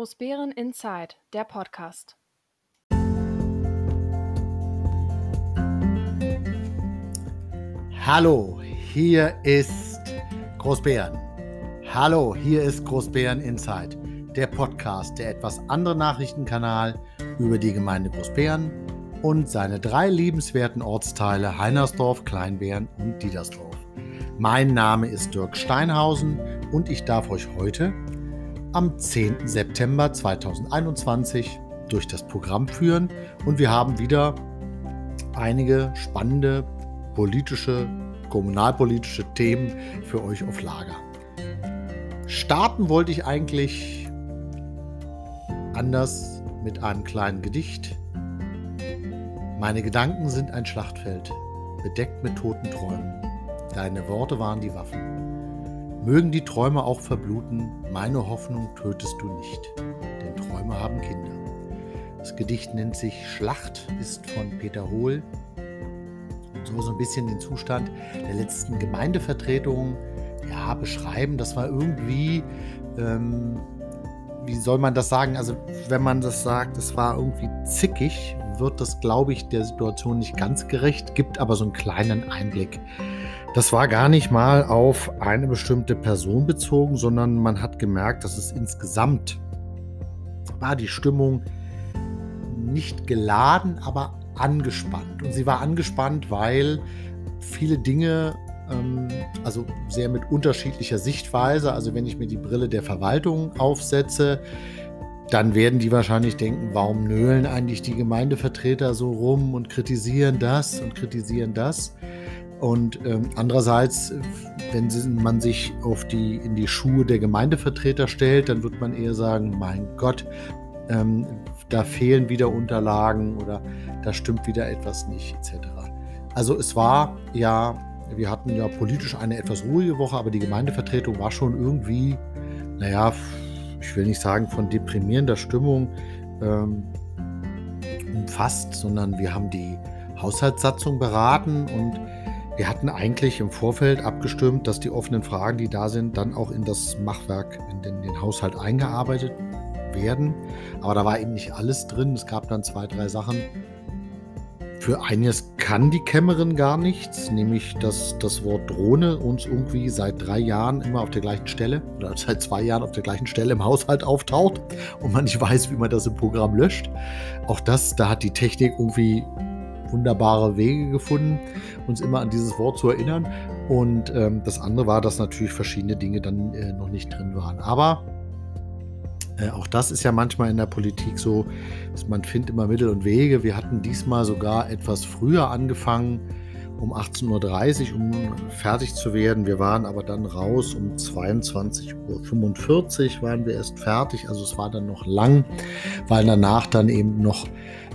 Großbären Inside, der Podcast. Hallo, hier ist Großbären. Hallo, hier ist Großbären Inside, der Podcast, der etwas andere Nachrichtenkanal über die Gemeinde Großbären und seine drei liebenswerten Ortsteile Heinersdorf, Kleinbären und Diedersdorf. Mein Name ist Dirk Steinhausen und ich darf euch heute am 10. September 2021 durch das Programm führen und wir haben wieder einige spannende politische, kommunalpolitische Themen für euch auf Lager. Starten wollte ich eigentlich anders mit einem kleinen Gedicht. Meine Gedanken sind ein Schlachtfeld, bedeckt mit toten Träumen. Deine Worte waren die Waffen. Mögen die Träume auch verbluten, meine Hoffnung tötest du nicht, denn Träume haben Kinder. Das Gedicht nennt sich Schlacht, ist von Peter Hohl. Und so so ein bisschen den Zustand der letzten Gemeindevertretung ja, beschreiben. Das war irgendwie, ähm, wie soll man das sagen? Also, wenn man das sagt, es war irgendwie zickig, wird das, glaube ich, der Situation nicht ganz gerecht, gibt aber so einen kleinen Einblick das war gar nicht mal auf eine bestimmte Person bezogen, sondern man hat gemerkt, dass es insgesamt war die Stimmung nicht geladen, aber angespannt. Und sie war angespannt, weil viele Dinge, ähm, also sehr mit unterschiedlicher Sichtweise, also wenn ich mir die Brille der Verwaltung aufsetze, dann werden die wahrscheinlich denken, warum nölen eigentlich die Gemeindevertreter so rum und kritisieren das und kritisieren das. Und ähm, andererseits, wenn man sich auf die, in die Schuhe der Gemeindevertreter stellt, dann wird man eher sagen, mein Gott, ähm, da fehlen wieder Unterlagen oder da stimmt wieder etwas nicht, etc. Also es war ja, wir hatten ja politisch eine etwas ruhige Woche, aber die Gemeindevertretung war schon irgendwie, naja, ich will nicht sagen von deprimierender Stimmung ähm, umfasst, sondern wir haben die Haushaltssatzung beraten und wir hatten eigentlich im Vorfeld abgestimmt, dass die offenen Fragen, die da sind, dann auch in das Machwerk, in den, den Haushalt eingearbeitet werden. Aber da war eben nicht alles drin. Es gab dann zwei, drei Sachen. Für eines kann die Kämmerin gar nichts, nämlich dass das Wort Drohne uns irgendwie seit drei Jahren immer auf der gleichen Stelle oder seit zwei Jahren auf der gleichen Stelle im Haushalt auftaucht und man nicht weiß, wie man das im Programm löscht. Auch das, da hat die Technik irgendwie wunderbare Wege gefunden, uns immer an dieses Wort zu erinnern. Und ähm, das andere war, dass natürlich verschiedene Dinge dann äh, noch nicht drin waren. Aber äh, auch das ist ja manchmal in der Politik so, dass man findet immer Mittel und Wege. Wir hatten diesmal sogar etwas früher angefangen, um 18.30 Uhr, um fertig zu werden. Wir waren aber dann raus um 22.45 Uhr waren wir erst fertig. Also es war dann noch lang, weil danach dann eben noch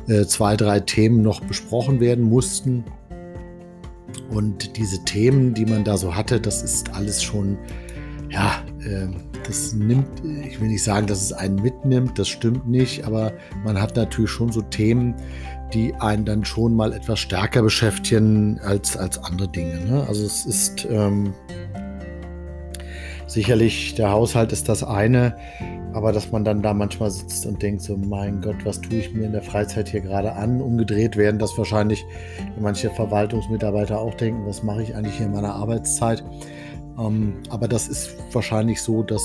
äh, zwei, drei Themen noch besprochen werden mussten. Und diese Themen, die man da so hatte, das ist alles schon, ja, äh, das nimmt, ich will nicht sagen, dass es einen mitnimmt, das stimmt nicht, aber man hat natürlich schon so Themen, die einen dann schon mal etwas stärker beschäftigen als, als andere Dinge. Ne? Also es ist ähm, sicherlich, der Haushalt ist das eine, aber dass man dann da manchmal sitzt und denkt, so mein Gott, was tue ich mir in der Freizeit hier gerade an? Umgedreht werden das wahrscheinlich manche Verwaltungsmitarbeiter auch denken, was mache ich eigentlich hier in meiner Arbeitszeit? Ähm, aber das ist wahrscheinlich so, dass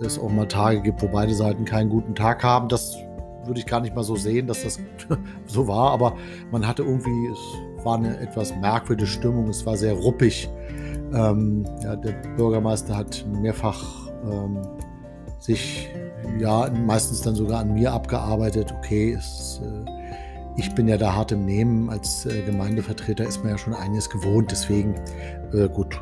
es auch mal Tage gibt, wo beide Seiten keinen guten Tag haben. Das würde ich gar nicht mal so sehen, dass das so war, aber man hatte irgendwie, es war eine etwas merkwürdige Stimmung, es war sehr ruppig. Ähm, ja, der Bürgermeister hat mehrfach ähm, sich ja meistens dann sogar an mir abgearbeitet. Okay, es, äh, ich bin ja da hart im Nehmen. Als äh, Gemeindevertreter ist man ja schon einiges gewohnt. Deswegen äh, gut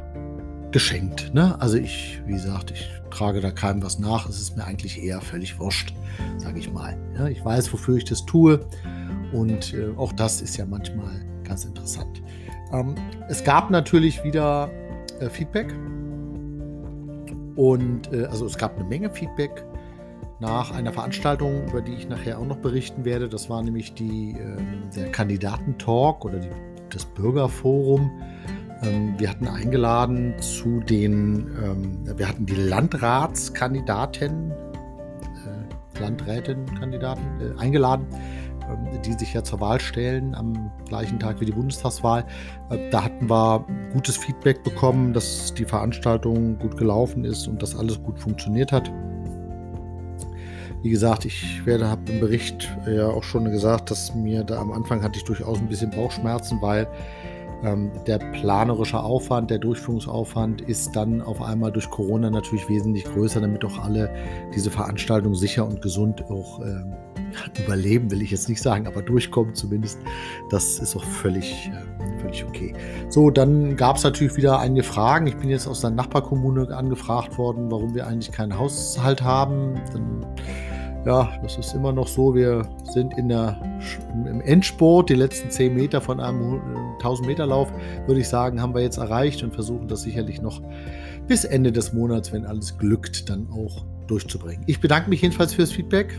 geschenkt. Ne? Also ich, wie gesagt, ich trage da keinem was nach. Es ist mir eigentlich eher völlig wurscht, sage ich mal. Ja, ich weiß, wofür ich das tue. Und äh, auch das ist ja manchmal ganz interessant. Ähm, es gab natürlich wieder äh, Feedback und äh, also es gab eine Menge Feedback nach einer Veranstaltung, über die ich nachher auch noch berichten werde. Das war nämlich die, äh, der Kandidatentalk oder die, das Bürgerforum. Ähm, wir hatten eingeladen zu den, ähm, wir hatten die Landratskandidaten, äh, Landrätinnenkandidaten äh, eingeladen, ähm, die sich ja zur Wahl stellen am gleichen Tag wie die Bundestagswahl. Äh, da hatten wir gutes Feedback bekommen, dass die Veranstaltung gut gelaufen ist und dass alles gut funktioniert hat. Wie gesagt, ich werde, habe im Bericht ja auch schon gesagt, dass mir da am Anfang hatte ich durchaus ein bisschen Bauchschmerzen, weil der planerische Aufwand, der Durchführungsaufwand ist dann auf einmal durch Corona natürlich wesentlich größer, damit auch alle diese Veranstaltung sicher und gesund auch ähm, überleben, will ich jetzt nicht sagen, aber durchkommen zumindest. Das ist auch völlig, äh, völlig okay. So, dann gab es natürlich wieder einige Fragen. Ich bin jetzt aus der Nachbarkommune angefragt worden, warum wir eigentlich keinen Haushalt haben. Dann ja, das ist immer noch so. Wir sind in der, im Endsport. Die letzten 10 Meter von einem 1000 Meter Lauf, würde ich sagen, haben wir jetzt erreicht und versuchen das sicherlich noch bis Ende des Monats, wenn alles glückt, dann auch durchzubringen. Ich bedanke mich jedenfalls fürs Feedback.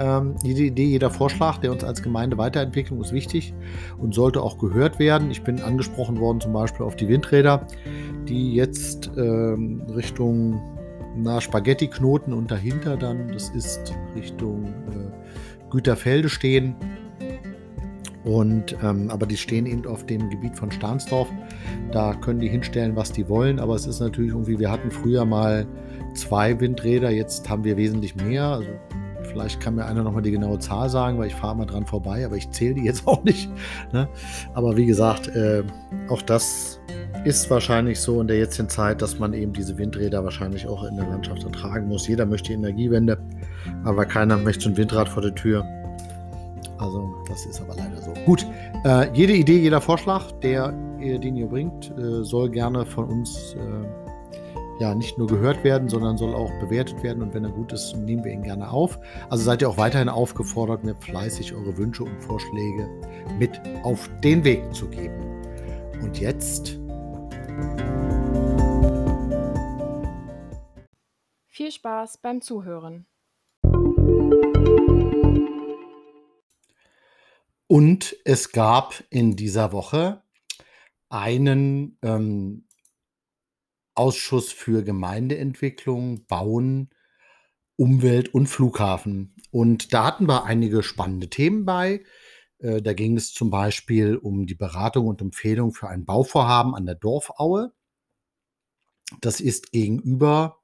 Ähm, jede Idee, jeder Vorschlag, der uns als Gemeinde weiterentwickeln, ist wichtig und sollte auch gehört werden. Ich bin angesprochen worden zum Beispiel auf die Windräder, die jetzt ähm, Richtung na, Spaghetti-Knoten und dahinter dann, das ist Richtung äh, Güterfelde stehen. Und, ähm, aber die stehen eben auf dem Gebiet von Stahnsdorf. Da können die hinstellen, was die wollen. Aber es ist natürlich irgendwie, wir hatten früher mal zwei Windräder, jetzt haben wir wesentlich mehr. Also vielleicht kann mir einer nochmal die genaue Zahl sagen, weil ich fahre mal dran vorbei, aber ich zähle die jetzt auch nicht. Ne? Aber wie gesagt, äh, auch das ist wahrscheinlich so in der jetzigen Zeit, dass man eben diese Windräder wahrscheinlich auch in der Landschaft ertragen muss. Jeder möchte Energiewende, aber keiner möchte ein Windrad vor der Tür. Also das ist aber leider so. Gut, äh, jede Idee, jeder Vorschlag, der, den ihr bringt, äh, soll gerne von uns äh, ja nicht nur gehört werden, sondern soll auch bewertet werden. Und wenn er gut ist, nehmen wir ihn gerne auf. Also seid ihr auch weiterhin aufgefordert, mir fleißig eure Wünsche und Vorschläge mit auf den Weg zu geben. Und jetzt viel Spaß beim Zuhören. Und es gab in dieser Woche einen ähm, Ausschuss für Gemeindeentwicklung, Bauen, Umwelt und Flughafen. Und da hatten wir einige spannende Themen bei. Äh, da ging es zum Beispiel um die Beratung und Empfehlung für ein Bauvorhaben an der Dorfaue. Das ist gegenüber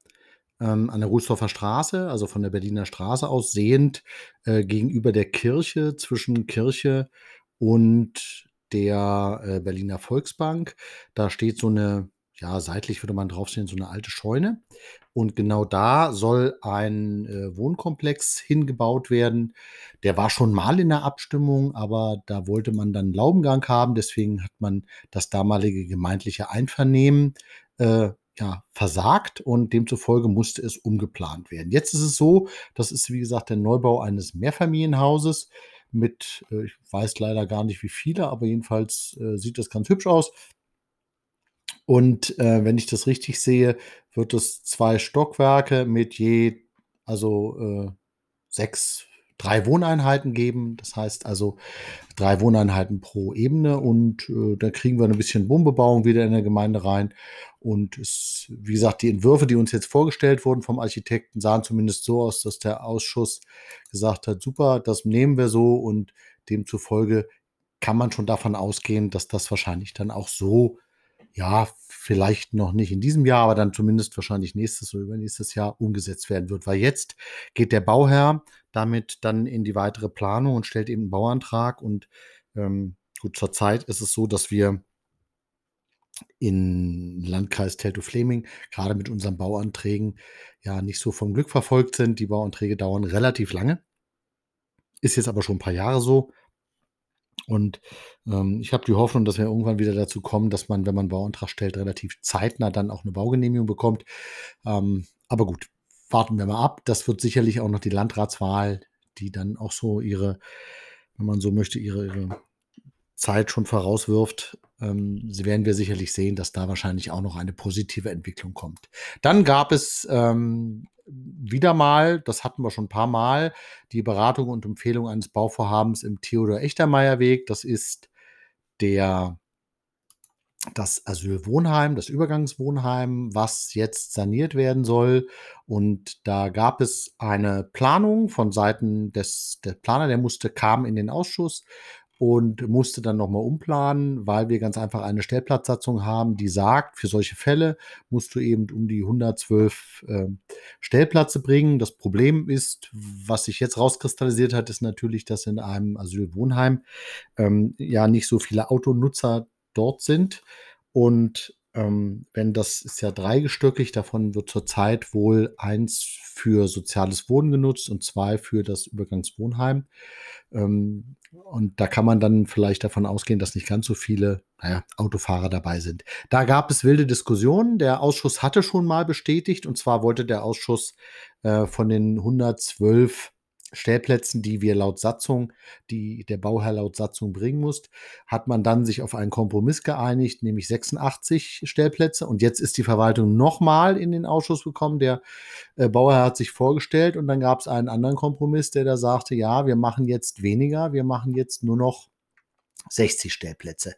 ähm, an der Rußdorfer Straße, also von der Berliner Straße aus sehend, äh, gegenüber der Kirche, zwischen Kirche und der äh, Berliner Volksbank. Da steht so eine, ja, seitlich würde man draufstehen, so eine alte Scheune. Und genau da soll ein äh, Wohnkomplex hingebaut werden. Der war schon mal in der Abstimmung, aber da wollte man dann Laubengang haben. Deswegen hat man das damalige gemeindliche Einvernehmen äh, ja, versagt und demzufolge musste es umgeplant werden. Jetzt ist es so, das ist wie gesagt der Neubau eines Mehrfamilienhauses mit, äh, ich weiß leider gar nicht wie viele, aber jedenfalls äh, sieht das ganz hübsch aus. Und äh, wenn ich das richtig sehe, wird es zwei Stockwerke mit je, also äh, sechs, drei Wohneinheiten geben. Das heißt also drei Wohneinheiten pro Ebene und äh, da kriegen wir ein bisschen Wohnbebauung wieder in der Gemeinde rein. Und es, wie gesagt, die Entwürfe, die uns jetzt vorgestellt wurden vom Architekten, sahen zumindest so aus, dass der Ausschuss gesagt hat, super, das nehmen wir so und demzufolge kann man schon davon ausgehen, dass das wahrscheinlich dann auch so ja, vielleicht noch nicht in diesem Jahr, aber dann zumindest wahrscheinlich nächstes oder übernächstes Jahr umgesetzt werden wird. Weil jetzt geht der Bauherr damit dann in die weitere Planung und stellt eben einen Bauantrag. Und ähm, gut, zurzeit ist es so, dass wir in Landkreis Teltow-Fleming gerade mit unseren Bauanträgen ja nicht so vom Glück verfolgt sind. Die Bauanträge dauern relativ lange. Ist jetzt aber schon ein paar Jahre so. Und ähm, ich habe die Hoffnung, dass wir irgendwann wieder dazu kommen, dass man, wenn man Bauantrag stellt, relativ zeitnah dann auch eine Baugenehmigung bekommt. Ähm, aber gut, warten wir mal ab. Das wird sicherlich auch noch die Landratswahl, die dann auch so ihre, wenn man so möchte, ihre, ihre Zeit schon vorauswirft. Ähm, werden wir sicherlich sehen, dass da wahrscheinlich auch noch eine positive Entwicklung kommt. Dann gab es ähm, wieder mal, das hatten wir schon ein paar Mal, die Beratung und Empfehlung eines Bauvorhabens im Theodor Echtermeier Weg. Das ist der das Asylwohnheim, das Übergangswohnheim, was jetzt saniert werden soll. Und da gab es eine Planung von Seiten des der Planer, der musste kam in den Ausschuss und musste dann nochmal umplanen, weil wir ganz einfach eine Stellplatzsatzung haben, die sagt, für solche Fälle musst du eben um die 112 äh, Stellplätze bringen. Das Problem ist, was sich jetzt rauskristallisiert hat, ist natürlich, dass in einem Asylwohnheim ähm, ja nicht so viele Autonutzer dort sind. Und ähm, wenn das ist ja dreigestöckig, davon wird zurzeit wohl eins für soziales Wohnen genutzt und zwei für das Übergangswohnheim. Ähm, und da kann man dann vielleicht davon ausgehen, dass nicht ganz so viele naja, Autofahrer dabei sind. Da gab es wilde Diskussionen. Der Ausschuss hatte schon mal bestätigt, und zwar wollte der Ausschuss äh, von den 112 Stellplätzen, die wir laut Satzung, die der Bauherr laut Satzung bringen muss, hat man dann sich auf einen Kompromiss geeinigt, nämlich 86 Stellplätze. Und jetzt ist die Verwaltung nochmal in den Ausschuss gekommen. Der äh, Bauherr hat sich vorgestellt und dann gab es einen anderen Kompromiss, der da sagte, ja, wir machen jetzt weniger, wir machen jetzt nur noch 60 Stellplätze.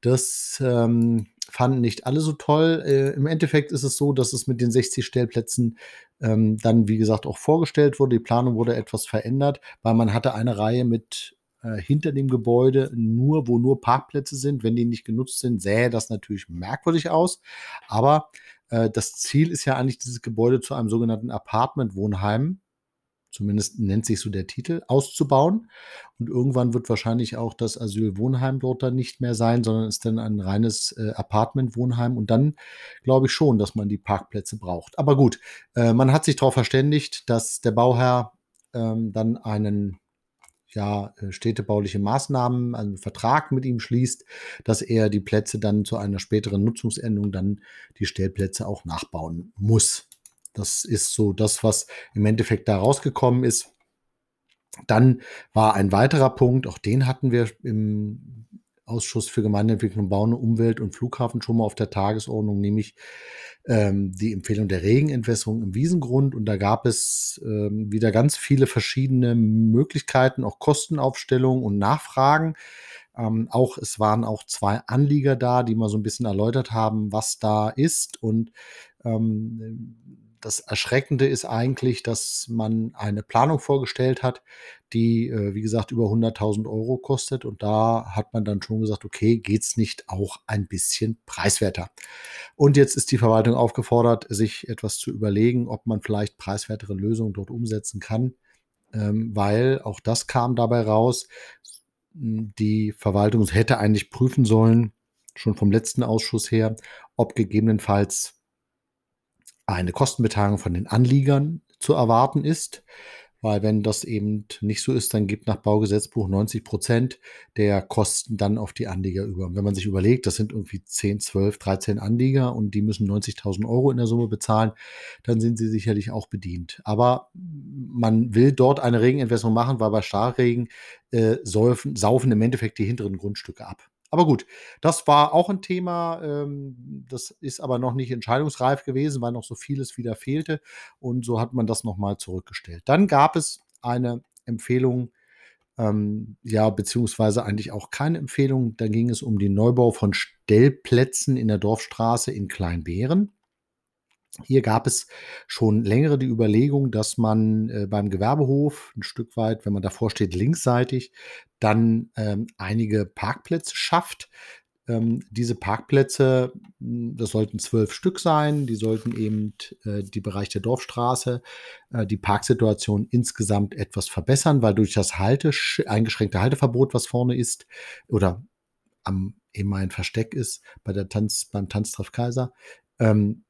Das ähm, fanden nicht alle so toll. Äh, Im Endeffekt ist es so, dass es mit den 60 Stellplätzen ähm, dann, wie gesagt, auch vorgestellt wurde. Die Planung wurde etwas verändert, weil man hatte eine Reihe mit äh, hinter dem Gebäude nur, wo nur Parkplätze sind. Wenn die nicht genutzt sind, sähe das natürlich merkwürdig aus. Aber äh, das Ziel ist ja eigentlich, dieses Gebäude zu einem sogenannten Apartment-Wohnheim zumindest nennt sich so der Titel, auszubauen. Und irgendwann wird wahrscheinlich auch das Asylwohnheim dort dann nicht mehr sein, sondern ist dann ein reines äh, Apartmentwohnheim. Und dann glaube ich schon, dass man die Parkplätze braucht. Aber gut, äh, man hat sich darauf verständigt, dass der Bauherr ähm, dann einen ja, äh, städtebauliche Maßnahmen, einen Vertrag mit ihm schließt, dass er die Plätze dann zu einer späteren Nutzungsendung dann die Stellplätze auch nachbauen muss. Das ist so das, was im Endeffekt da rausgekommen ist. Dann war ein weiterer Punkt, auch den hatten wir im Ausschuss für Gemeindeentwicklung, Bauen, Umwelt und Flughafen schon mal auf der Tagesordnung, nämlich ähm, die Empfehlung der Regenentwässerung im Wiesengrund. Und da gab es ähm, wieder ganz viele verschiedene Möglichkeiten, auch Kostenaufstellungen und Nachfragen. Ähm, auch es waren auch zwei Anlieger da, die mal so ein bisschen erläutert haben, was da ist. Und ähm, das Erschreckende ist eigentlich, dass man eine Planung vorgestellt hat, die, äh, wie gesagt, über 100.000 Euro kostet. Und da hat man dann schon gesagt, okay, geht es nicht auch ein bisschen preiswerter? Und jetzt ist die Verwaltung aufgefordert, sich etwas zu überlegen, ob man vielleicht preiswertere Lösungen dort umsetzen kann, ähm, weil auch das kam dabei raus. Die Verwaltung hätte eigentlich prüfen sollen, schon vom letzten Ausschuss her, ob gegebenenfalls eine Kostenbeteiligung von den Anliegern zu erwarten ist. Weil wenn das eben nicht so ist, dann gibt nach Baugesetzbuch 90 Prozent der Kosten dann auf die Anlieger über. Und wenn man sich überlegt, das sind irgendwie 10, 12, 13 Anlieger und die müssen 90.000 Euro in der Summe bezahlen, dann sind sie sicherlich auch bedient. Aber man will dort eine Regenentwässerung machen, weil bei Starkregen äh, saufen, saufen im Endeffekt die hinteren Grundstücke ab. Aber gut, das war auch ein Thema. Ähm, das ist aber noch nicht entscheidungsreif gewesen, weil noch so vieles wieder fehlte. Und so hat man das nochmal zurückgestellt. Dann gab es eine Empfehlung, ähm, ja, beziehungsweise eigentlich auch keine Empfehlung. Da ging es um den Neubau von Stellplätzen in der Dorfstraße in Kleinbeeren. Hier gab es schon längere die Überlegung, dass man äh, beim Gewerbehof ein Stück weit, wenn man davor steht, linksseitig, dann ähm, einige Parkplätze schafft. Ähm, diese Parkplätze, hm, das sollten zwölf Stück sein, die sollten eben äh, die Bereich der Dorfstraße, äh, die Parksituation insgesamt etwas verbessern, weil durch das Halte, eingeschränkte Halteverbot, was vorne ist, oder am eben ein Versteck ist bei der Tanz, beim Tanztreff Kaiser, ähm,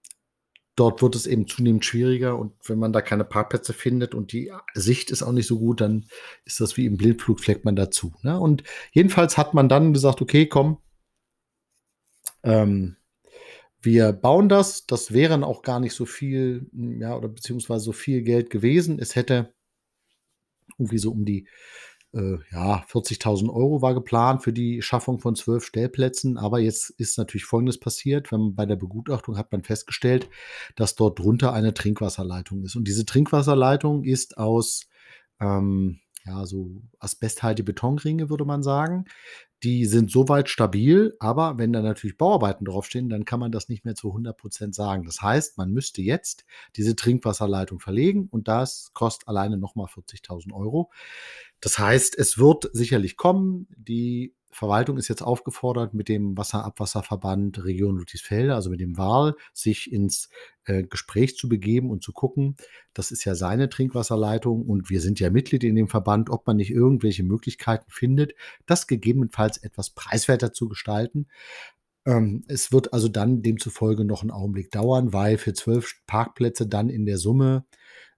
dort wird es eben zunehmend schwieriger und wenn man da keine Parkplätze findet und die Sicht ist auch nicht so gut, dann ist das wie im Blindflug, fleckt man dazu. Ne? Und jedenfalls hat man dann gesagt, okay, komm, ähm, wir bauen das. Das wären auch gar nicht so viel, ja, oder beziehungsweise so viel Geld gewesen. Es hätte irgendwie so um die äh, ja, 40.000 Euro war geplant für die Schaffung von zwölf Stellplätzen. Aber jetzt ist natürlich Folgendes passiert. Wenn man bei der Begutachtung hat man festgestellt, dass dort drunter eine Trinkwasserleitung ist. Und diese Trinkwasserleitung ist aus ähm, ja, so asbesthaltige Betonringe, würde man sagen. Die sind soweit stabil, aber wenn da natürlich Bauarbeiten draufstehen, dann kann man das nicht mehr zu 100 Prozent sagen. Das heißt, man müsste jetzt diese Trinkwasserleitung verlegen und das kostet alleine nochmal 40.000 Euro. Das heißt, es wird sicherlich kommen. Die Verwaltung ist jetzt aufgefordert, mit dem Wasserabwasserverband Region Ludwigsfelde, also mit dem WAL, sich ins äh, Gespräch zu begeben und zu gucken, das ist ja seine Trinkwasserleitung und wir sind ja Mitglied in dem Verband, ob man nicht irgendwelche Möglichkeiten findet, das gegebenenfalls etwas preiswerter zu gestalten. Ähm, es wird also dann demzufolge noch einen Augenblick dauern, weil für zwölf Parkplätze dann in der Summe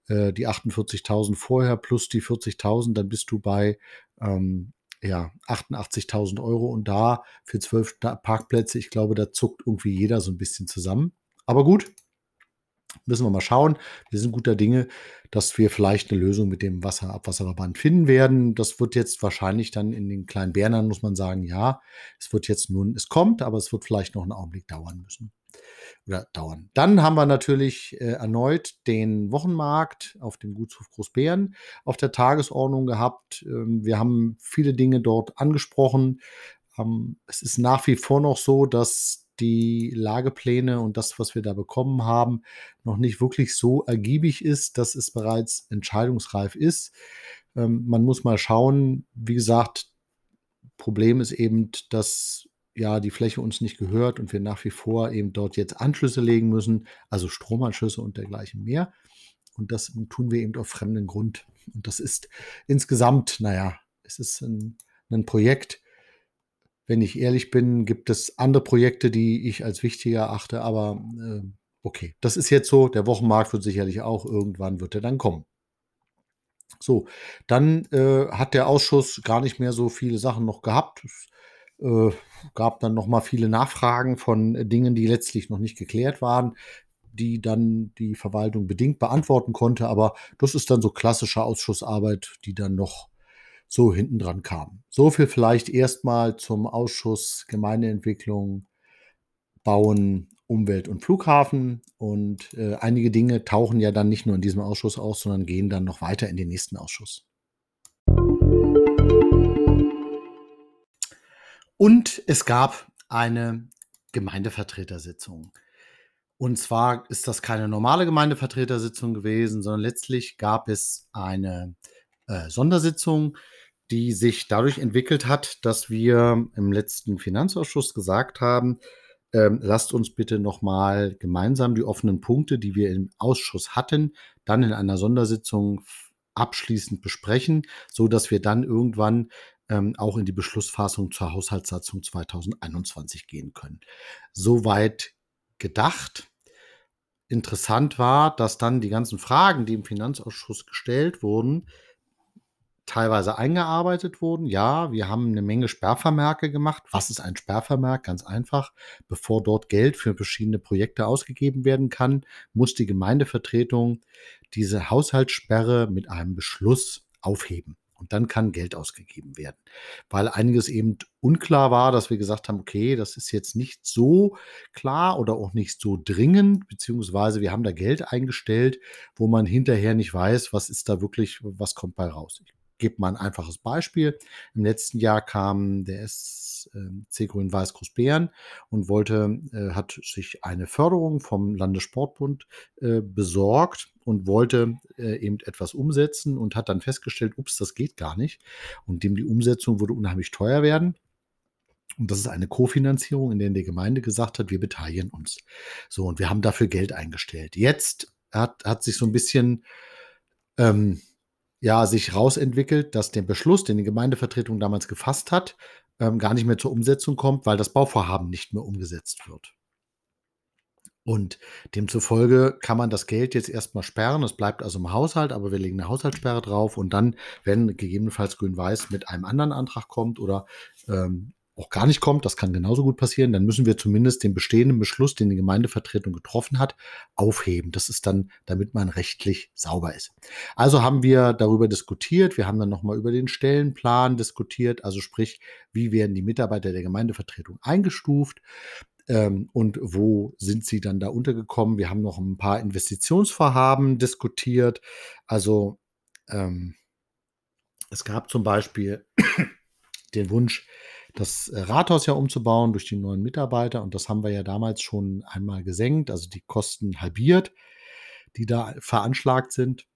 äh, die 48.000 vorher plus die 40.000, dann bist du bei ähm, ja, 88.000 Euro und da für zwölf Parkplätze, ich glaube, da zuckt irgendwie jeder so ein bisschen zusammen. Aber gut, müssen wir mal schauen. Wir sind guter Dinge, dass wir vielleicht eine Lösung mit dem Wasserabwasserverband finden werden. Das wird jetzt wahrscheinlich dann in den kleinen Bernern, muss man sagen, ja, es wird jetzt nun, es kommt, aber es wird vielleicht noch einen Augenblick dauern müssen oder dauern. Dann haben wir natürlich äh, erneut den Wochenmarkt auf dem Gutshof Großbären auf der Tagesordnung gehabt. Ähm, wir haben viele Dinge dort angesprochen. Ähm, es ist nach wie vor noch so, dass die Lagepläne und das, was wir da bekommen haben, noch nicht wirklich so ergiebig ist, dass es bereits entscheidungsreif ist. Ähm, man muss mal schauen. Wie gesagt, Problem ist eben, dass ja die Fläche uns nicht gehört und wir nach wie vor eben dort jetzt Anschlüsse legen müssen, also Stromanschlüsse und dergleichen mehr. Und das tun wir eben auf fremden Grund. Und das ist insgesamt, naja, es ist ein, ein Projekt. Wenn ich ehrlich bin, gibt es andere Projekte, die ich als wichtiger erachte, aber äh, okay, das ist jetzt so. Der Wochenmarkt wird sicherlich auch irgendwann wird er dann kommen. So, dann äh, hat der Ausschuss gar nicht mehr so viele Sachen noch gehabt. Es äh, gab dann noch mal viele Nachfragen von Dingen, die letztlich noch nicht geklärt waren, die dann die Verwaltung bedingt beantworten konnte. Aber das ist dann so klassische Ausschussarbeit, die dann noch so hinten dran kam. So viel vielleicht erstmal zum Ausschuss Gemeindeentwicklung, Bauen, Umwelt und Flughafen. Und äh, einige Dinge tauchen ja dann nicht nur in diesem Ausschuss aus, sondern gehen dann noch weiter in den nächsten Ausschuss. Und es gab eine Gemeindevertretersitzung. Und zwar ist das keine normale Gemeindevertretersitzung gewesen, sondern letztlich gab es eine äh, Sondersitzung, die sich dadurch entwickelt hat, dass wir im letzten Finanzausschuss gesagt haben, ähm, lasst uns bitte nochmal gemeinsam die offenen Punkte, die wir im Ausschuss hatten, dann in einer Sondersitzung abschließend besprechen, so dass wir dann irgendwann ähm, auch in die Beschlussfassung zur Haushaltssatzung 2021 gehen können. Soweit gedacht. Interessant war, dass dann die ganzen Fragen, die im Finanzausschuss gestellt wurden, teilweise eingearbeitet wurden. Ja, wir haben eine Menge Sperrvermerke gemacht. Was ist ein Sperrvermerk? Ganz einfach. Bevor dort Geld für verschiedene Projekte ausgegeben werden kann, muss die Gemeindevertretung diese Haushaltssperre mit einem Beschluss aufheben. Und dann kann Geld ausgegeben werden. Weil einiges eben unklar war, dass wir gesagt haben, okay, das ist jetzt nicht so klar oder auch nicht so dringend, beziehungsweise wir haben da Geld eingestellt, wo man hinterher nicht weiß, was ist da wirklich, was kommt bei raus. Ich gebe mal ein einfaches Beispiel. Im letzten Jahr kam der SC ähm, Grün-Weiß Großbären und wollte, äh, hat sich eine Förderung vom Landessportbund äh, besorgt und wollte äh, eben etwas umsetzen und hat dann festgestellt, ups, das geht gar nicht. Und dem die Umsetzung würde unheimlich teuer werden. Und das ist eine Kofinanzierung, in der die Gemeinde gesagt hat, wir beteiligen uns. So, und wir haben dafür Geld eingestellt. Jetzt hat, hat sich so ein bisschen ähm, ja, sich rausentwickelt, dass der Beschluss, den die Gemeindevertretung damals gefasst hat, ähm, gar nicht mehr zur Umsetzung kommt, weil das Bauvorhaben nicht mehr umgesetzt wird. Und demzufolge kann man das Geld jetzt erstmal sperren. Es bleibt also im Haushalt, aber wir legen eine Haushaltssperre drauf und dann, wenn gegebenenfalls Grün-Weiß mit einem anderen Antrag kommt oder ähm, auch gar nicht kommt, das kann genauso gut passieren, dann müssen wir zumindest den bestehenden Beschluss, den die Gemeindevertretung getroffen hat, aufheben. Das ist dann, damit man rechtlich sauber ist. Also haben wir darüber diskutiert. Wir haben dann nochmal über den Stellenplan diskutiert, also sprich, wie werden die Mitarbeiter der Gemeindevertretung eingestuft ähm, und wo sind sie dann da untergekommen. Wir haben noch ein paar Investitionsvorhaben diskutiert. Also ähm, Es gab zum Beispiel den Wunsch, das äh, Rathaus ja umzubauen durch die neuen Mitarbeiter. Und das haben wir ja damals schon einmal gesenkt, also die Kosten halbiert, die da veranschlagt sind.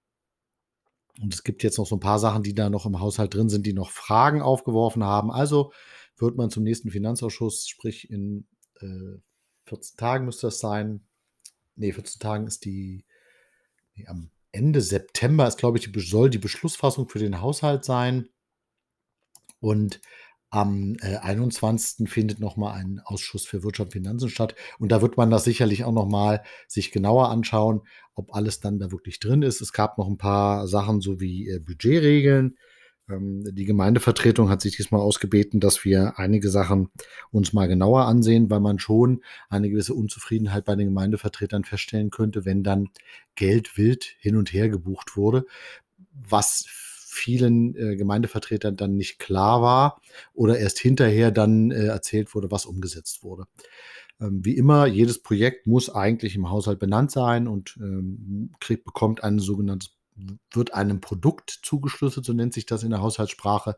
Und es gibt jetzt noch so ein paar Sachen, die da noch im Haushalt drin sind, die noch Fragen aufgeworfen haben. Also wird man zum nächsten Finanzausschuss, sprich in äh, 14 Tagen müsste das sein. Nee, 14 Tagen ist die, nee, am Ende September ist, glaube ich, die, soll die Beschlussfassung für den Haushalt sein. Und am äh, 21. findet nochmal ein Ausschuss für Wirtschaft und Finanzen statt. Und da wird man das sicherlich auch nochmal sich genauer anschauen, ob alles dann da wirklich drin ist. Es gab noch ein paar Sachen, so wie äh, Budgetregeln. Ähm, die Gemeindevertretung hat sich diesmal ausgebeten, dass wir einige Sachen uns mal genauer ansehen, weil man schon eine gewisse Unzufriedenheit bei den Gemeindevertretern feststellen könnte, wenn dann Geld wild hin und her gebucht wurde, was vielen äh, Gemeindevertretern dann nicht klar war oder erst hinterher dann äh, erzählt wurde, was umgesetzt wurde. Ähm, wie immer, jedes Projekt muss eigentlich im Haushalt benannt sein und ähm, kriegt, bekommt ein sogenanntes, wird einem Produkt zugeschlüsselt, so nennt sich das in der Haushaltssprache.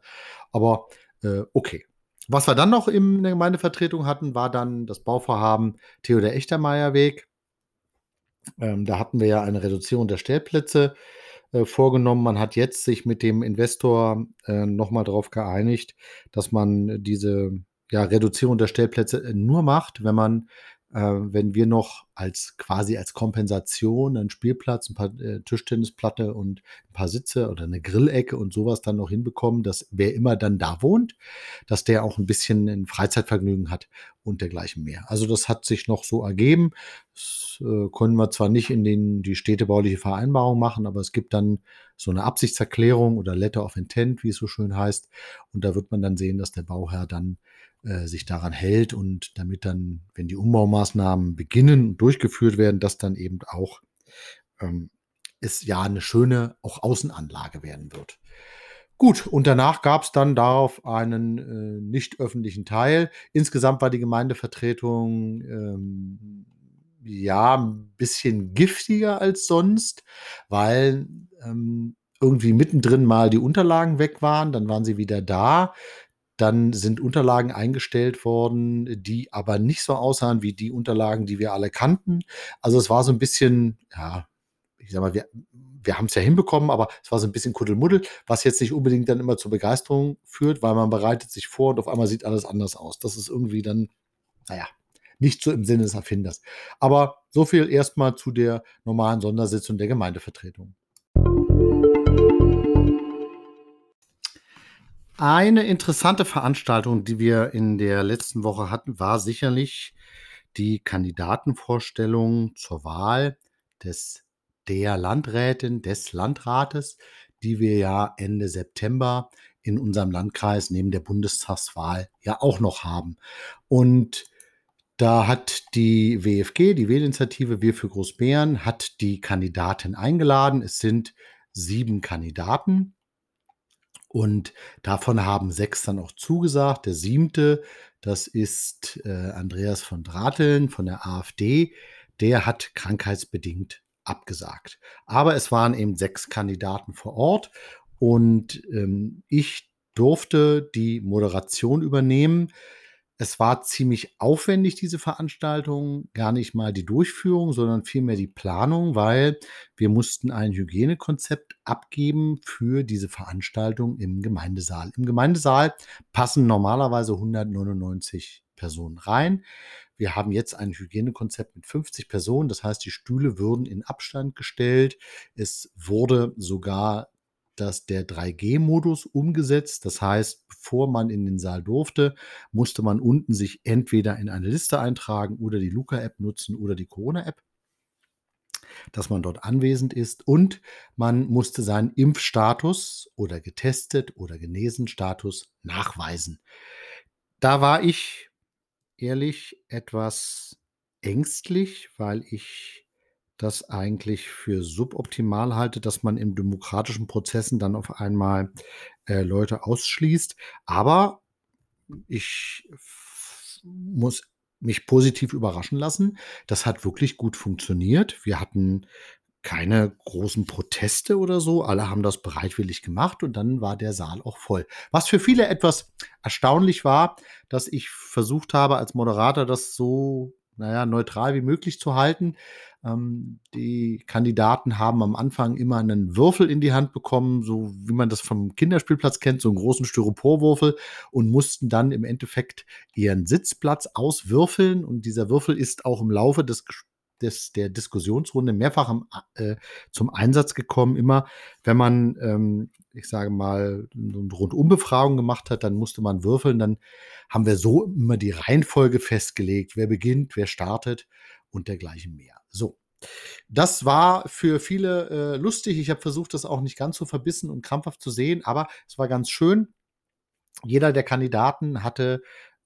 Aber äh, okay. Was wir dann noch in der Gemeindevertretung hatten, war dann das Bauvorhaben Theodor Echtermeier Weg. Ähm, da hatten wir ja eine Reduzierung der Stellplätze äh, vorgenommen. Man hat jetzt sich mit dem Investor äh, nochmal darauf geeinigt, dass man diese ja, Reduzierung der Stellplätze äh, nur macht, wenn man wenn wir noch als quasi als Kompensation einen Spielplatz, ein paar äh, Tischtennisplatte und ein paar Sitze oder eine Grillecke und sowas dann noch hinbekommen, dass wer immer dann da wohnt, dass der auch ein bisschen ein Freizeitvergnügen hat und dergleichen mehr. Also das hat sich noch so ergeben. Das äh, können wir zwar nicht in den, die städtebauliche Vereinbarung machen, aber es gibt dann so eine Absichtserklärung oder Letter of Intent, wie es so schön heißt. Und da wird man dann sehen, dass der Bauherr dann äh, sich daran hält und damit dann, wenn die Umbaumaßnahmen beginnen und durchgeführt werden, dass dann eben auch ähm, es ja eine schöne auch Außenanlage werden wird. Gut, und danach gab es dann darauf einen äh, nicht öffentlichen Teil. Insgesamt war die Gemeindevertretung ähm, ja ein bisschen giftiger als sonst, weil ähm, irgendwie mittendrin mal die Unterlagen weg waren, dann waren sie wieder da. Dann sind Unterlagen eingestellt worden, die aber nicht so aussahen wie die Unterlagen, die wir alle kannten. Also es war so ein bisschen, ja, ich sag mal, wir, wir haben es ja hinbekommen, aber es war so ein bisschen Kuddelmuddel, was jetzt nicht unbedingt dann immer zur Begeisterung führt, weil man bereitet sich vor und auf einmal sieht alles anders aus. Das ist irgendwie dann, naja, nicht so im Sinne des Erfinders. Aber so viel erstmal zu der normalen Sondersitzung der Gemeindevertretung. Eine interessante Veranstaltung, die wir in der letzten Woche hatten, war sicherlich die Kandidatenvorstellung zur Wahl des der Landrätin, des Landrates, die wir ja Ende September in unserem Landkreis neben der Bundestagswahl ja auch noch haben. Und da hat die WFG, die Wählinitiative Wir für Großbären, hat die Kandidatin eingeladen. Es sind sieben Kandidaten. Und davon haben sechs dann auch zugesagt. Der siebte, das ist äh, Andreas von Drateln von der AfD. Der hat krankheitsbedingt abgesagt. Aber es waren eben sechs Kandidaten vor Ort und ähm, ich durfte die Moderation übernehmen. Es war ziemlich aufwendig, diese Veranstaltung, gar nicht mal die Durchführung, sondern vielmehr die Planung, weil wir mussten ein Hygienekonzept abgeben für diese Veranstaltung im Gemeindesaal. Im Gemeindesaal passen normalerweise 199 Personen rein. Wir haben jetzt ein Hygienekonzept mit 50 Personen, das heißt, die Stühle würden in Abstand gestellt. Es wurde sogar dass der 3G-Modus umgesetzt. Das heißt, bevor man in den Saal durfte, musste man unten sich entweder in eine Liste eintragen oder die Luca-App nutzen oder die Corona-App dass man dort anwesend ist und man musste seinen Impfstatus oder getestet oder genesen Status nachweisen. Da war ich ehrlich etwas ängstlich, weil ich das eigentlich für suboptimal halte, dass man in demokratischen Prozessen dann auf einmal äh, Leute ausschließt. Aber ich muss mich positiv überraschen lassen. Das hat wirklich gut funktioniert. Wir hatten keine großen Proteste oder so. Alle haben das bereitwillig gemacht und dann war der Saal auch voll. Was für viele etwas erstaunlich war, dass ich versucht habe, als Moderator das so, naja, neutral wie möglich zu halten. Ähm, die Kandidaten haben am Anfang immer einen Würfel in die Hand bekommen, so wie man das vom Kinderspielplatz kennt, so einen großen Styroporwürfel und mussten dann im Endeffekt ihren Sitzplatz auswürfeln und dieser Würfel ist auch im Laufe des des, der Diskussionsrunde mehrfach am, äh, zum Einsatz gekommen. Immer, wenn man, ähm, ich sage mal, eine Rundumbefragung gemacht hat, dann musste man würfeln. Dann haben wir so immer die Reihenfolge festgelegt, wer beginnt, wer startet und dergleichen mehr. So. Das war für viele äh, lustig. Ich habe versucht, das auch nicht ganz so verbissen und krampfhaft zu sehen, aber es war ganz schön. Jeder der Kandidaten hatte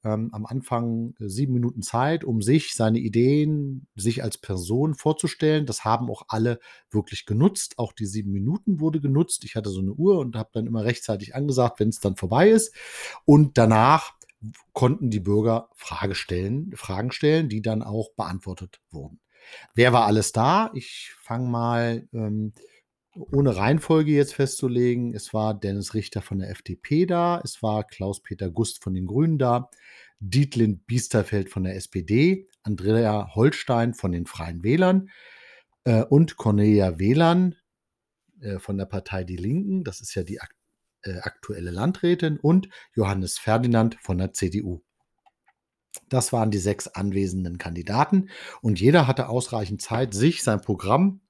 ähm, am Anfang äh, sieben Minuten Zeit, um sich, seine Ideen, sich als Person vorzustellen. Das haben auch alle wirklich genutzt. Auch die sieben Minuten wurde genutzt. Ich hatte so eine Uhr und habe dann immer rechtzeitig angesagt, wenn es dann vorbei ist. Und danach konnten die Bürger Frage stellen, Fragen stellen, die dann auch beantwortet wurden. Wer war alles da? Ich fange mal ähm, ohne Reihenfolge jetzt festzulegen. Es war Dennis Richter von der FDP da, es war Klaus-Peter Gust von den Grünen da, Dietlind Biesterfeld von der SPD, Andrea Holstein von den Freien Wählern äh, und Cornelia Wählern äh, von der Partei Die Linken, das ist ja die äh, aktuelle Landrätin, und Johannes Ferdinand von der CDU. Das waren die sechs anwesenden Kandidaten und jeder hatte ausreichend Zeit, sich sein Programm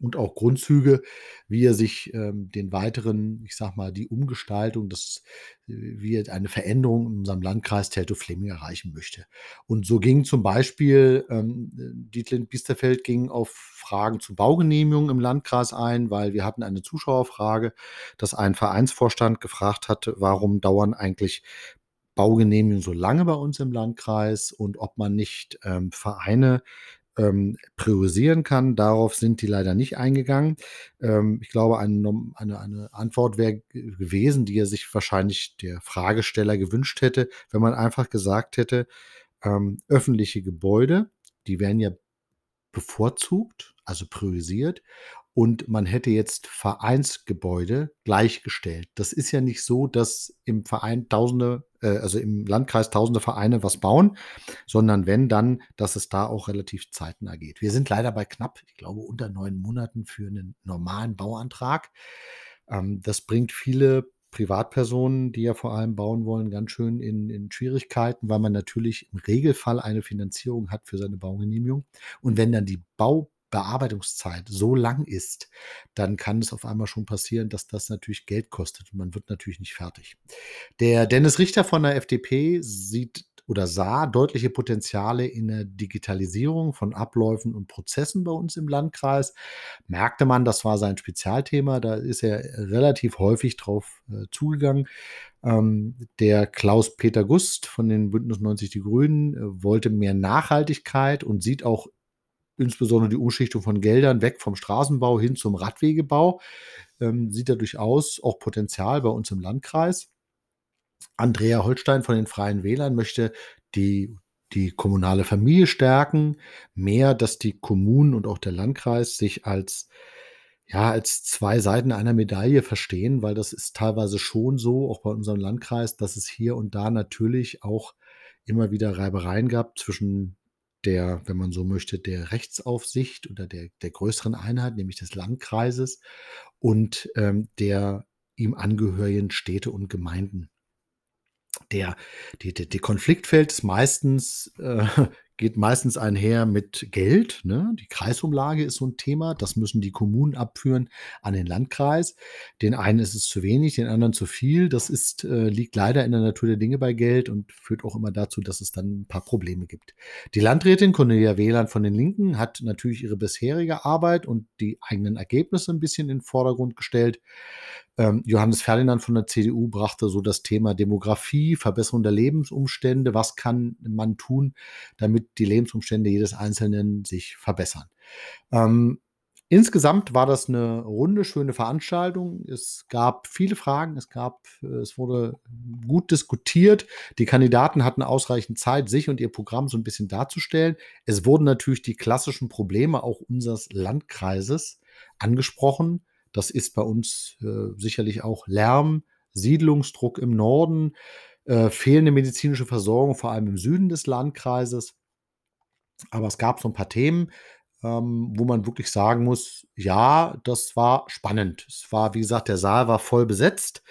und auch Grundzüge, wie er sich ähm, den weiteren, ich sag mal, die Umgestaltung, das, wie er eine Veränderung in unserem Landkreis Teltow-Fleming erreichen möchte. Und so ging zum Beispiel, ähm, Dietlind Biesterfeld ging auf Fragen zu Baugenehmigungen im Landkreis ein, weil wir hatten eine Zuschauerfrage, dass ein Vereinsvorstand gefragt hatte, warum dauern eigentlich Baugenehmigungen so lange bei uns im Landkreis und ob man nicht ähm, Vereine ähm, priorisieren kann. Darauf sind die leider nicht eingegangen. Ähm, ich glaube, eine, eine, eine Antwort wäre gewesen, die er sich wahrscheinlich der Fragesteller gewünscht hätte, wenn man einfach gesagt hätte, ähm, öffentliche Gebäude, die werden ja bevorzugt, also priorisiert und man hätte jetzt Vereinsgebäude gleichgestellt. Das ist ja nicht so, dass im Verein Tausende, äh, also im Landkreis Tausende Vereine was bauen, sondern wenn dann, dass es da auch relativ zeitnah geht. Wir sind leider bei knapp, ich glaube, unter neun Monaten für einen normalen Bauantrag. Ähm, das bringt viele Privatpersonen, die ja vor allem bauen wollen, ganz schön in, in, Schwierigkeiten, weil man natürlich im Regelfall eine Finanzierung hat für seine Baugenehmigung. Und wenn dann die Bau Bearbeitungszeit so lang ist, dann kann es auf einmal schon passieren, dass das natürlich Geld kostet und man wird natürlich nicht fertig. Der Dennis Richter von der FDP sieht oder sah deutliche Potenziale in der Digitalisierung von Abläufen und Prozessen bei uns im Landkreis. Merkte man, das war sein Spezialthema, da ist er relativ häufig drauf äh, zugegangen. Ähm, der Klaus-Peter Gust von den Bündnis 90 Die Grünen äh, wollte mehr Nachhaltigkeit und sieht auch insbesondere die Umschichtung von Geldern weg vom Straßenbau hin zum Radwegebau, ähm, sieht er durchaus auch Potenzial bei uns im Landkreis. Andrea Holstein von den Freien Wählern möchte die, die kommunale Familie stärken, mehr, dass die Kommunen und auch der Landkreis sich als ja, als zwei Seiten einer Medaille verstehen, weil das ist teilweise schon so, auch bei unserem Landkreis, dass es hier und da natürlich auch immer wieder Reibereien gab zwischen der, wenn man so möchte, der Rechtsaufsicht oder der, der größeren Einheit, nämlich des Landkreises und ähm, der ihm angehörigen Städte und Gemeinden. Der, die, die Konfliktfeld ist meistens äh, geht meistens einher mit Geld. Ne? Die Kreisumlage ist so ein Thema. Das müssen die Kommunen abführen an den Landkreis. Den einen ist es zu wenig, den anderen zu viel. Das ist, äh, liegt leider in der Natur der Dinge bei Geld und führt auch immer dazu, dass es dann ein paar Probleme gibt. Die Landrätin Cornelia Wieland von den Linken hat natürlich ihre bisherige Arbeit und die eigenen Ergebnisse ein bisschen in den Vordergrund gestellt. Ähm, Johannes Ferdinand von der CDU brachte so das Thema Demografie, Verbesserung der Lebensumstände. Was kann man tun, damit die Lebensumstände jedes Einzelnen sich verbessern? Ähm, Insgesamt war das eine runde, schöne Veranstaltung. Es gab viele Fragen, es gab es wurde gut diskutiert. Die Kandidaten hatten ausreichend Zeit, sich und ihr Programm so ein bisschen darzustellen. Es wurden natürlich die klassischen Probleme auch unseres Landkreises angesprochen. Das ist bei uns, äh, sicherlich auch Lärm, Siedlungsdruck im Norden, äh, fehlende medizinische Versorgung, vor allem im Süden des Landkreises. Aber es gab so ein paar Themen, ähm, wo man wirklich sagen muss, ja, das war spannend. Es war, wie gesagt, der Saal war voll besetzt.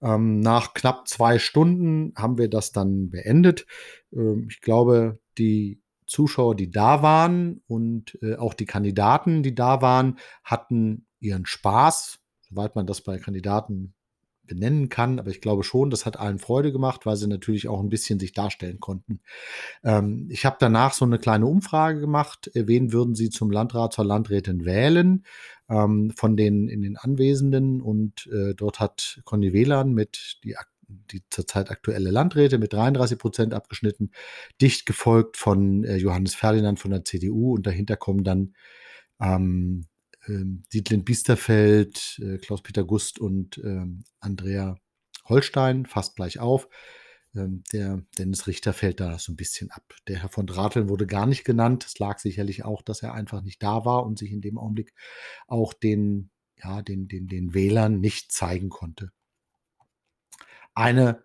Ähm, nach knapp zwei Stunden haben wir das dann beendet. Ähm, ich glaube, die Zuschauer, die da waren und äh, auch die Kandidaten, die da waren, hatten ihren Spaß, soweit man das bei Kandidaten benennen kann, aber ich glaube schon, das hat allen Freude gemacht, weil sie natürlich auch ein bisschen sich darstellen konnten. Ähm, ich habe danach so eine kleine Umfrage gemacht, äh, wen würden Sie zum Landrat, zur Landrätin wählen ähm, von den in den Anwesenden. Und äh, dort hat Conny Wehlan mit die die zurzeit aktuelle Landräte mit 33 Prozent abgeschnitten, dicht gefolgt von äh, Johannes Ferdinand von der CDU und dahinter kommen dann ähm, ähm, Dietlind Biesterfeld, äh, Klaus-Peter Gust und ähm, Andrea Holstein fast gleich auf. Ähm, der Dennis Richter fällt da so ein bisschen ab. Der Herr von Drateln wurde gar nicht genannt. Es lag sicherlich auch, dass er einfach nicht da war und sich in dem Augenblick auch den, ja, den, den, den Wählern nicht zeigen konnte. Eine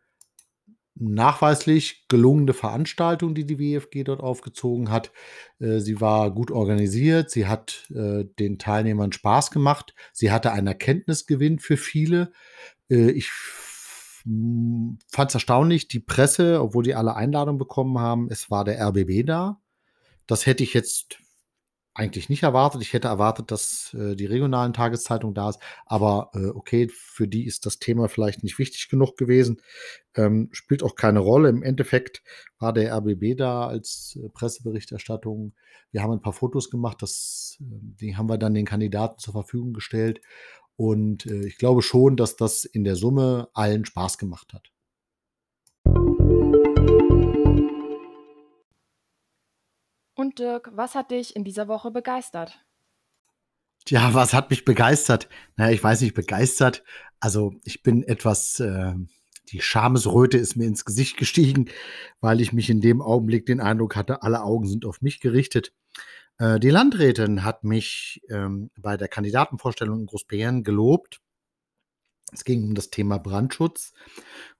nachweislich gelungene Veranstaltung, die die WFG dort aufgezogen hat. Äh, sie war gut organisiert, sie hat äh, den Teilnehmern Spaß gemacht, sie hatte einen Erkenntnisgewinn für viele. Äh, ich fand es erstaunlich, die Presse, obwohl die alle Einladungen bekommen haben, es war der RBB da. Das hätte ich jetzt eigentlich nicht erwartet. Ich hätte erwartet, dass äh, die regionalen Tageszeitungen da ist, aber äh, okay, für die ist das Thema vielleicht nicht wichtig genug gewesen. Ähm, spielt auch keine Rolle. Im Endeffekt war der RBB da als äh, Presseberichterstattung. Wir haben ein paar Fotos gemacht, das, ähm, die haben wir dann den Kandidaten zur Verfügung gestellt. Und äh, ich glaube schon, dass das in der Summe allen Spaß gemacht hat. Und Dirk, was hat dich in dieser Woche begeistert? Tja, was hat mich begeistert? Naja, ich weiß nicht, begeistert. Also ich bin etwas, äh, die Schamesröte ist mir ins Gesicht gestiegen, weil ich mich in dem Augenblick den Eindruck hatte, alle Augen sind auf mich gerichtet. Äh, die Landrätin hat mich ähm, bei der Kandidatenvorstellung in Großbären gelobt. Es ging um das Thema Brandschutz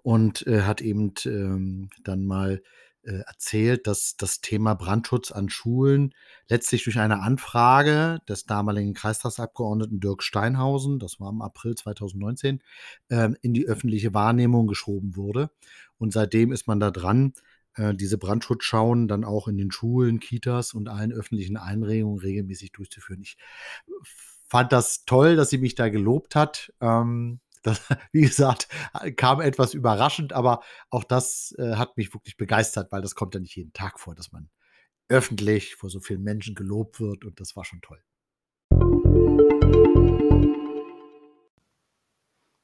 und äh, hat eben ähm, dann mal erzählt, dass das Thema Brandschutz an Schulen letztlich durch eine Anfrage des damaligen Kreistagsabgeordneten Dirk Steinhausen, das war im April 2019, ähm, in die öffentliche Wahrnehmung geschoben wurde. Und seitdem ist man da dran, äh, diese Brandschutzschauen dann auch in den Schulen, Kitas und allen öffentlichen Einregungen regelmäßig durchzuführen. Ich fand das toll, dass sie mich da gelobt hat. Ähm, das, wie gesagt, kam etwas überraschend, aber auch das äh, hat mich wirklich begeistert, weil das kommt ja nicht jeden Tag vor, dass man öffentlich vor so vielen Menschen gelobt wird und das war schon toll.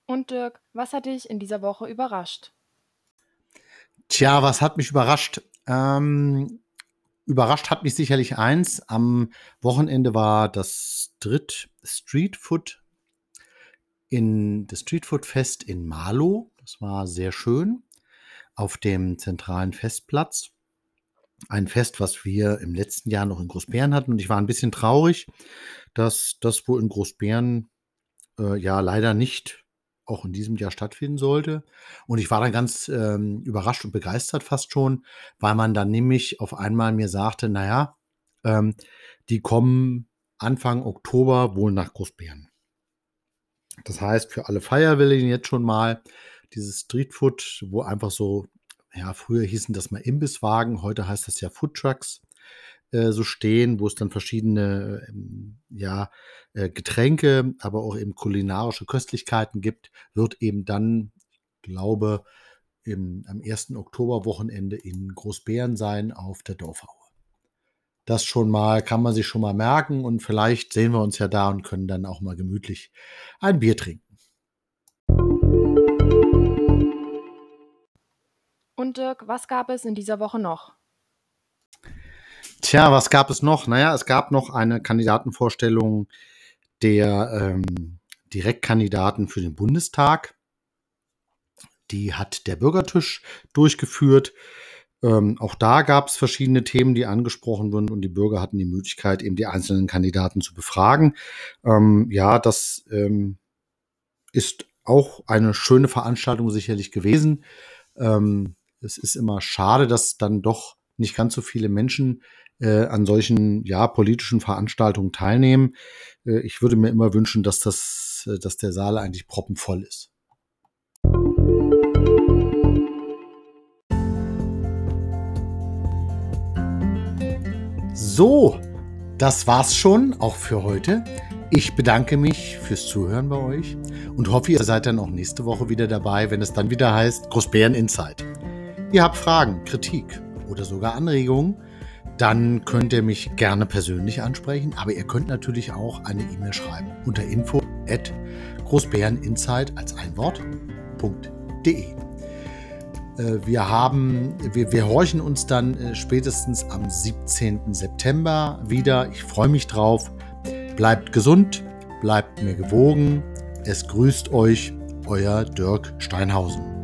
Und Dirk, was hat dich in dieser Woche überrascht? Tja, was hat mich überrascht? Ähm, überrascht hat mich sicherlich eins. Am Wochenende war das Dritt Street Food in das Streetfood-Fest in Marlow. Das war sehr schön auf dem zentralen Festplatz. Ein Fest, was wir im letzten Jahr noch in Großbären hatten. Und ich war ein bisschen traurig, dass das wohl in Großbären äh, ja leider nicht auch in diesem Jahr stattfinden sollte. Und ich war dann ganz ähm, überrascht und begeistert fast schon, weil man dann nämlich auf einmal mir sagte, naja, ähm, die kommen Anfang Oktober wohl nach Großbären. Das heißt, für alle Feierwilligen jetzt schon mal dieses Streetfood, wo einfach so, ja, früher hießen das mal Imbisswagen, heute heißt das ja Foodtrucks, äh, so stehen, wo es dann verschiedene, ähm, ja, äh, Getränke, aber auch eben kulinarische Köstlichkeiten gibt, wird eben dann, glaube im, am 1. Oktoberwochenende in Großbären sein auf der Dorfau das schon mal, kann man sich schon mal merken und vielleicht sehen wir uns ja da und können dann auch mal gemütlich ein Bier trinken. Und Dirk, was gab es in dieser Woche noch? Tja, was gab es noch? Naja, es gab noch eine Kandidatenvorstellung der ähm, Direktkandidaten für den Bundestag. Die hat der Bürgertisch durchgeführt. Ähm, auch da gab es verschiedene Themen, die angesprochen wurden und die Bürger hatten die Möglichkeit, eben die einzelnen Kandidaten zu befragen. Ähm, ja, das ähm, ist auch eine schöne Veranstaltung sicherlich gewesen. Ähm, es ist immer schade, dass dann doch nicht ganz so viele Menschen äh, an solchen ja, politischen Veranstaltungen teilnehmen. Äh, ich würde mir immer wünschen, dass, das, äh, dass der Saal eigentlich proppenvoll ist. So, das war's schon, auch für heute. Ich bedanke mich fürs Zuhören bei euch und hoffe, ihr seid dann auch nächste Woche wieder dabei, wenn es dann wieder heißt Großbären Insight. Ihr habt Fragen, Kritik oder sogar Anregungen, dann könnt ihr mich gerne persönlich ansprechen, aber ihr könnt natürlich auch eine E-Mail schreiben unter info at großbäreninsight als ein Wort.de. Äh, wir haben, wir, wir horchen uns dann äh, spätestens am 17. September wieder. Ich freue mich drauf. Bleibt gesund, bleibt mir gewogen. Es grüßt euch, euer Dirk Steinhausen.